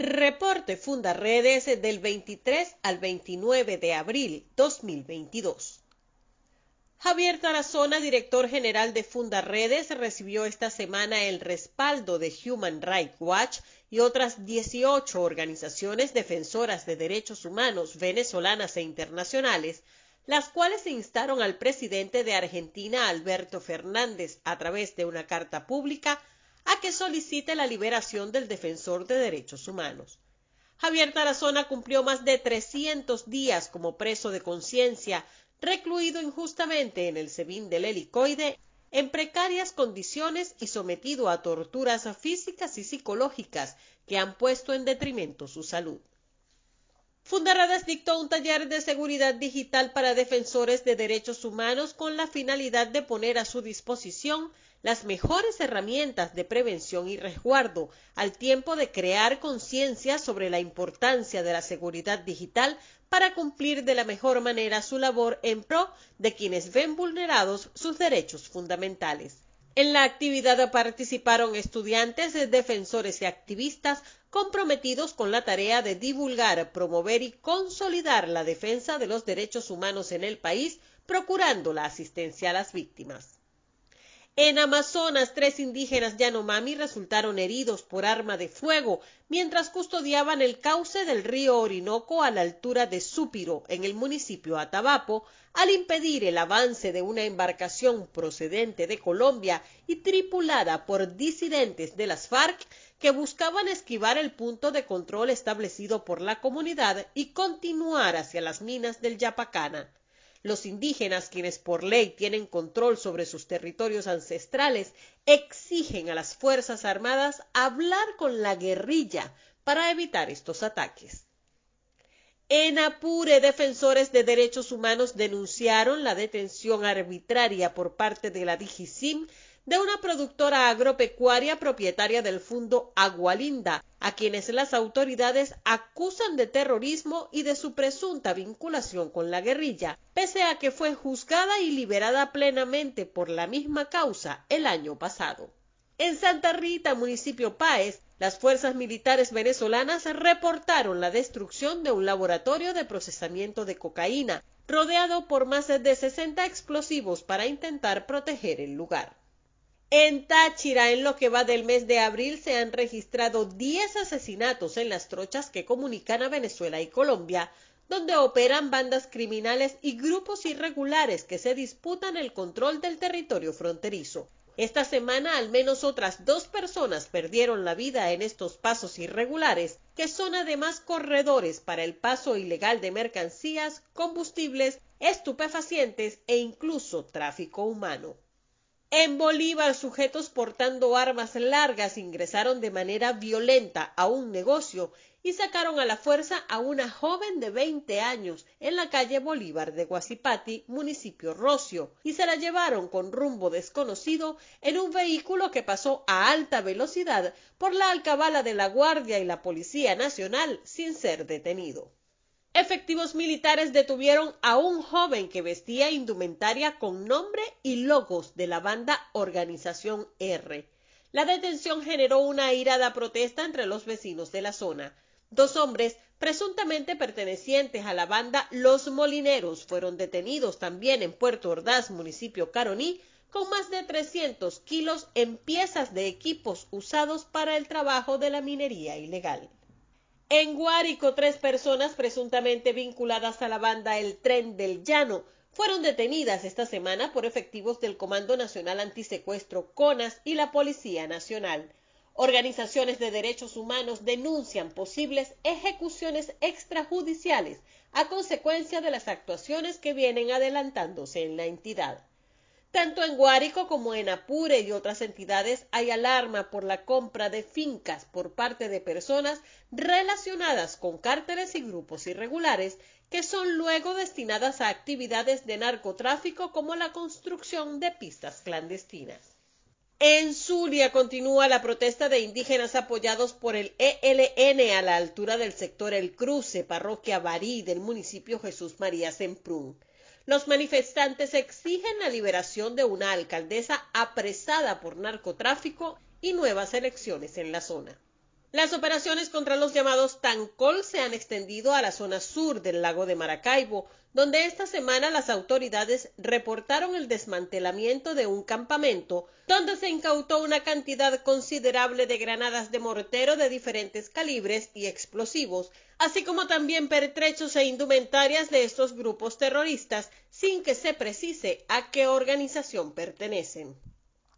Reporte Fundaredes del 23 al 29 de abril 2022. Javier Tarazona, director general de Fundaredes, recibió esta semana el respaldo de Human Rights Watch y otras 18 organizaciones defensoras de derechos humanos venezolanas e internacionales, las cuales instaron al presidente de Argentina, Alberto Fernández, a través de una carta pública, a que solicite la liberación del defensor de derechos humanos. Javier Tarazona cumplió más de 300 días como preso de conciencia, recluido injustamente en el SEBIN del helicoide, en precarias condiciones y sometido a torturas físicas y psicológicas que han puesto en detrimento su salud. Fundaredes dictó un taller de seguridad digital para defensores de derechos humanos con la finalidad de poner a su disposición las mejores herramientas de prevención y resguardo, al tiempo de crear conciencia sobre la importancia de la seguridad digital para cumplir de la mejor manera su labor en pro de quienes ven vulnerados sus derechos fundamentales. En la actividad participaron estudiantes, defensores y activistas comprometidos con la tarea de divulgar, promover y consolidar la defensa de los derechos humanos en el país, procurando la asistencia a las víctimas. En Amazonas, tres indígenas Yanomami resultaron heridos por arma de fuego mientras custodiaban el cauce del río Orinoco a la altura de Súpiro, en el municipio Atabapo, al impedir el avance de una embarcación procedente de Colombia y tripulada por disidentes de las FARC que buscaban esquivar el punto de control establecido por la comunidad y continuar hacia las minas del Yapacana. Los indígenas, quienes por ley tienen control sobre sus territorios ancestrales, exigen a las Fuerzas Armadas hablar con la guerrilla para evitar estos ataques. En Apure, defensores de derechos humanos denunciaron la detención arbitraria por parte de la DIGISIM de una productora agropecuaria propietaria del fondo Agualinda, a quienes las autoridades acusan de terrorismo y de su presunta vinculación con la guerrilla, pese a que fue juzgada y liberada plenamente por la misma causa el año pasado. En Santa Rita, municipio Páez, las fuerzas militares venezolanas reportaron la destrucción de un laboratorio de procesamiento de cocaína, rodeado por más de 60 explosivos para intentar proteger el lugar. En Táchira, en lo que va del mes de abril, se han registrado 10 asesinatos en las trochas que comunican a Venezuela y Colombia, donde operan bandas criminales y grupos irregulares que se disputan el control del territorio fronterizo. Esta semana al menos otras dos personas perdieron la vida en estos pasos irregulares, que son además corredores para el paso ilegal de mercancías, combustibles, estupefacientes e incluso tráfico humano. En Bolívar, sujetos portando armas largas ingresaron de manera violenta a un negocio y sacaron a la fuerza a una joven de 20 años en la calle Bolívar de Guasipati, municipio Rocio, y se la llevaron con rumbo desconocido en un vehículo que pasó a alta velocidad por la alcabala de la Guardia y la Policía Nacional sin ser detenido. Efectivos militares detuvieron a un joven que vestía indumentaria con nombre y logos de la banda Organización R. La detención generó una airada protesta entre los vecinos de la zona. Dos hombres, presuntamente pertenecientes a la banda Los Molineros, fueron detenidos también en Puerto Ordaz, municipio Caroní, con más de 300 kilos en piezas de equipos usados para el trabajo de la minería ilegal. En Guárico, tres personas presuntamente vinculadas a la banda El Tren del Llano fueron detenidas esta semana por efectivos del Comando Nacional Antisecuestro CONAS y la Policía Nacional. Organizaciones de derechos humanos denuncian posibles ejecuciones extrajudiciales a consecuencia de las actuaciones que vienen adelantándose en la entidad. Tanto en Guárico como en Apure y otras entidades hay alarma por la compra de fincas por parte de personas relacionadas con cárteles y grupos irregulares que son luego destinadas a actividades de narcotráfico como la construcción de pistas clandestinas. En Zulia continúa la protesta de indígenas apoyados por el ELN a la altura del sector El Cruce, parroquia Barí del municipio Jesús María Semprún. Los manifestantes exigen la liberación de una alcaldesa apresada por narcotráfico y nuevas elecciones en la zona. Las operaciones contra los llamados Tancol se han extendido a la zona sur del lago de Maracaibo, donde esta semana las autoridades reportaron el desmantelamiento de un campamento donde se incautó una cantidad considerable de granadas de mortero de diferentes calibres y explosivos, así como también pertrechos e indumentarias de estos grupos terroristas sin que se precise a qué organización pertenecen.